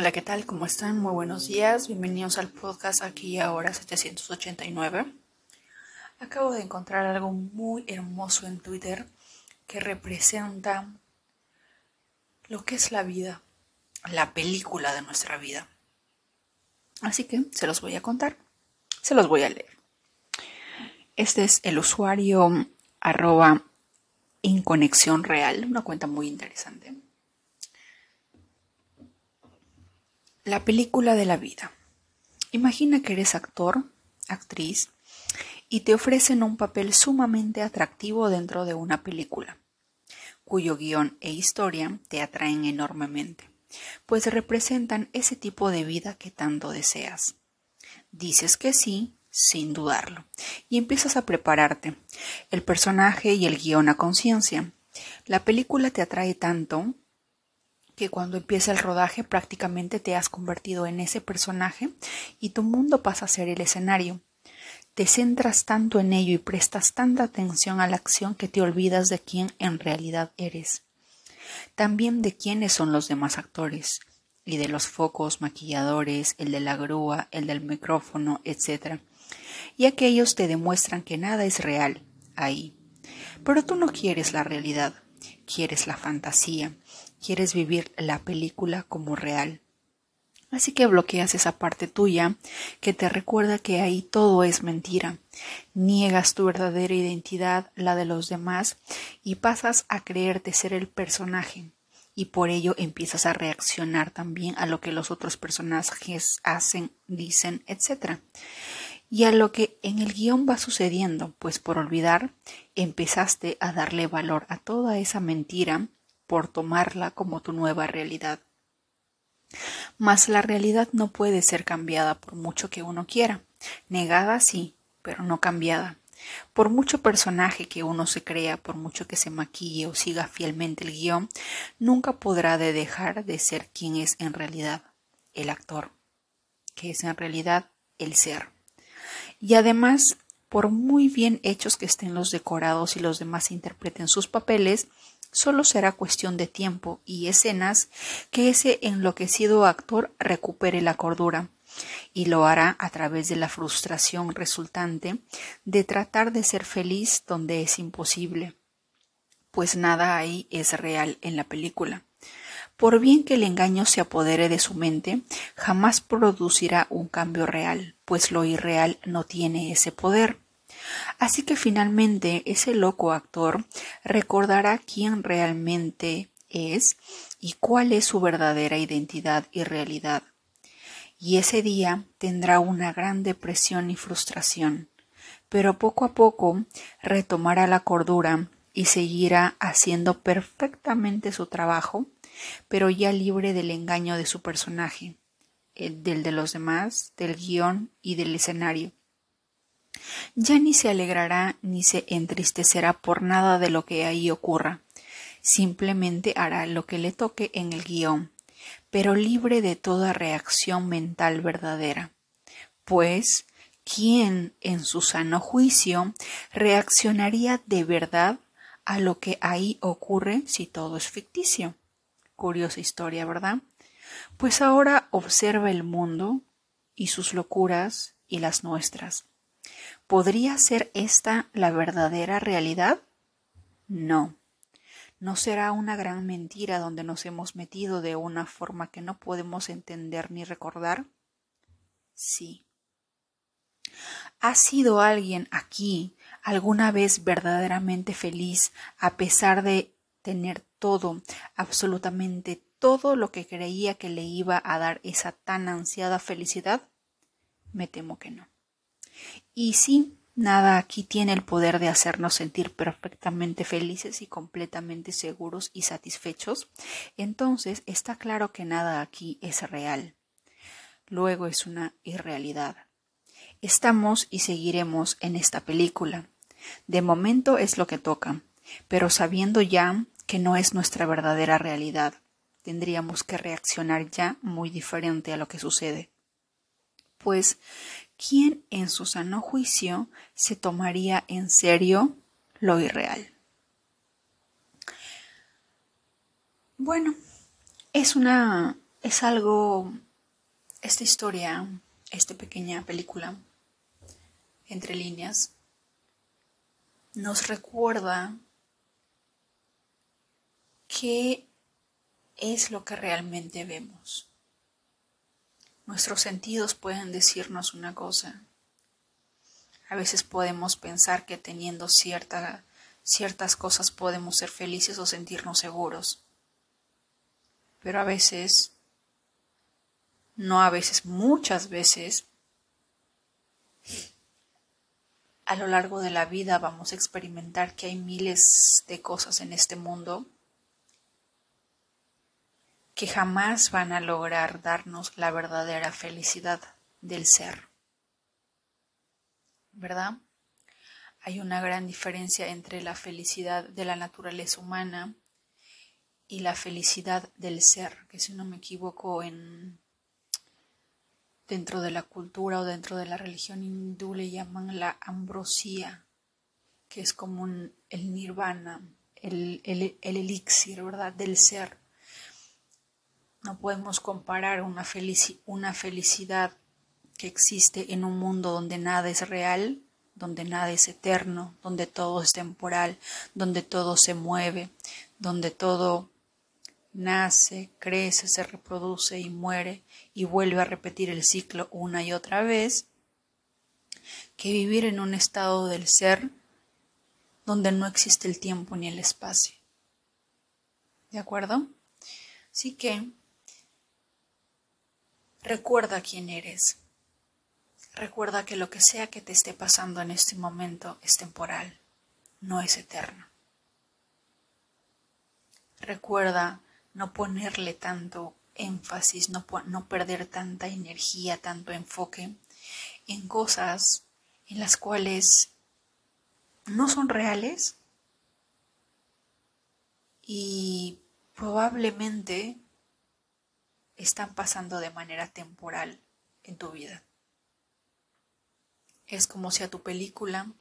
Hola, ¿qué tal? ¿Cómo están? Muy buenos días. Bienvenidos al podcast aquí ahora 789. Acabo de encontrar algo muy hermoso en Twitter que representa lo que es la vida, la película de nuestra vida. Así que se los voy a contar, se los voy a leer. Este es el usuario arroba inconexión real, una cuenta muy interesante. La película de la vida. Imagina que eres actor, actriz, y te ofrecen un papel sumamente atractivo dentro de una película, cuyo guion e historia te atraen enormemente, pues representan ese tipo de vida que tanto deseas. Dices que sí, sin dudarlo, y empiezas a prepararte, el personaje y el guion a conciencia. La película te atrae tanto que cuando empieza el rodaje prácticamente te has convertido en ese personaje y tu mundo pasa a ser el escenario. Te centras tanto en ello y prestas tanta atención a la acción que te olvidas de quién en realidad eres. También de quiénes son los demás actores, y de los focos, maquilladores, el de la grúa, el del micrófono, etc. Y aquellos te demuestran que nada es real ahí. Pero tú no quieres la realidad, quieres la fantasía, quieres vivir la película como real. Así que bloqueas esa parte tuya que te recuerda que ahí todo es mentira. Niegas tu verdadera identidad, la de los demás, y pasas a creerte ser el personaje. Y por ello empiezas a reaccionar también a lo que los otros personajes hacen, dicen, etc. Y a lo que en el guion va sucediendo, pues por olvidar, empezaste a darle valor a toda esa mentira por tomarla como tu nueva realidad. Mas la realidad no puede ser cambiada por mucho que uno quiera. Negada sí, pero no cambiada. Por mucho personaje que uno se crea, por mucho que se maquille o siga fielmente el guion, nunca podrá de dejar de ser quien es en realidad, el actor, que es en realidad el ser. Y además, por muy bien hechos que estén los decorados y los demás interpreten sus papeles, Solo será cuestión de tiempo y escenas que ese enloquecido actor recupere la cordura, y lo hará a través de la frustración resultante de tratar de ser feliz donde es imposible, pues nada ahí es real en la película. Por bien que el engaño se apodere de su mente, jamás producirá un cambio real, pues lo irreal no tiene ese poder. Así que finalmente ese loco actor recordará quién realmente es y cuál es su verdadera identidad y realidad. Y ese día tendrá una gran depresión y frustración, pero poco a poco retomará la cordura y seguirá haciendo perfectamente su trabajo, pero ya libre del engaño de su personaje, del de los demás, del guion y del escenario. Ya ni se alegrará ni se entristecerá por nada de lo que ahí ocurra. Simplemente hará lo que le toque en el guion, pero libre de toda reacción mental verdadera. Pues, ¿quién en su sano juicio reaccionaría de verdad a lo que ahí ocurre si todo es ficticio? Curiosa historia, ¿verdad? Pues ahora observa el mundo y sus locuras y las nuestras. ¿Podría ser esta la verdadera realidad? No. ¿No será una gran mentira donde nos hemos metido de una forma que no podemos entender ni recordar? Sí. ¿Ha sido alguien aquí alguna vez verdaderamente feliz a pesar de tener todo, absolutamente todo lo que creía que le iba a dar esa tan ansiada felicidad? Me temo que no. Y sí, nada aquí tiene el poder de hacernos sentir perfectamente felices y completamente seguros y satisfechos, entonces está claro que nada aquí es real. Luego es una irrealidad. Estamos y seguiremos en esta película. De momento es lo que toca, pero sabiendo ya que no es nuestra verdadera realidad, tendríamos que reaccionar ya muy diferente a lo que sucede. Pues ¿quién en su sano juicio se tomaría en serio lo irreal? Bueno, es una, es algo, esta historia, esta pequeña película, entre líneas, nos recuerda qué es lo que realmente vemos. Nuestros sentidos pueden decirnos una cosa. A veces podemos pensar que teniendo cierta, ciertas cosas podemos ser felices o sentirnos seguros. Pero a veces, no a veces, muchas veces, a lo largo de la vida vamos a experimentar que hay miles de cosas en este mundo que jamás van a lograr darnos la verdadera felicidad del ser. ¿Verdad? Hay una gran diferencia entre la felicidad de la naturaleza humana y la felicidad del ser, que si no me equivoco en dentro de la cultura o dentro de la religión hindú le llaman la ambrosía, que es como el nirvana, el, el, el elixir, ¿verdad? Del ser no podemos comparar una, una felicidad que existe en un mundo donde nada es real, donde nada es eterno, donde todo es temporal, donde todo se mueve, donde todo nace, crece, se reproduce y muere y vuelve a repetir el ciclo una y otra vez, que vivir en un estado del ser donde no existe el tiempo ni el espacio. ¿De acuerdo? Así que Recuerda quién eres. Recuerda que lo que sea que te esté pasando en este momento es temporal, no es eterno. Recuerda no ponerle tanto énfasis, no, no perder tanta energía, tanto enfoque en cosas en las cuales no son reales y probablemente están pasando de manera temporal en tu vida. Es como si a tu película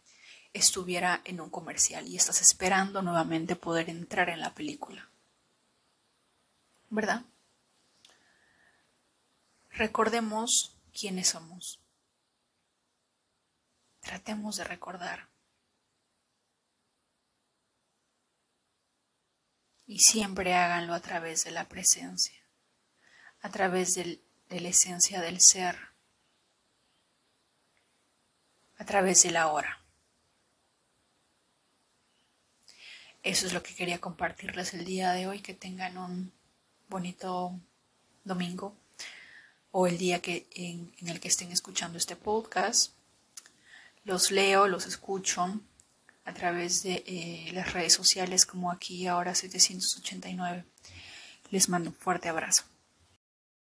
estuviera en un comercial y estás esperando nuevamente poder entrar en la película. ¿Verdad? Recordemos quiénes somos. Tratemos de recordar. Y siempre háganlo a través de la presencia a través de la esencia del ser, a través de la hora. Eso es lo que quería compartirles el día de hoy, que tengan un bonito domingo o el día que, en, el que estén escuchando este podcast. Los leo, los escucho a través de eh, las redes sociales como aquí ahora 789. Les mando un fuerte abrazo.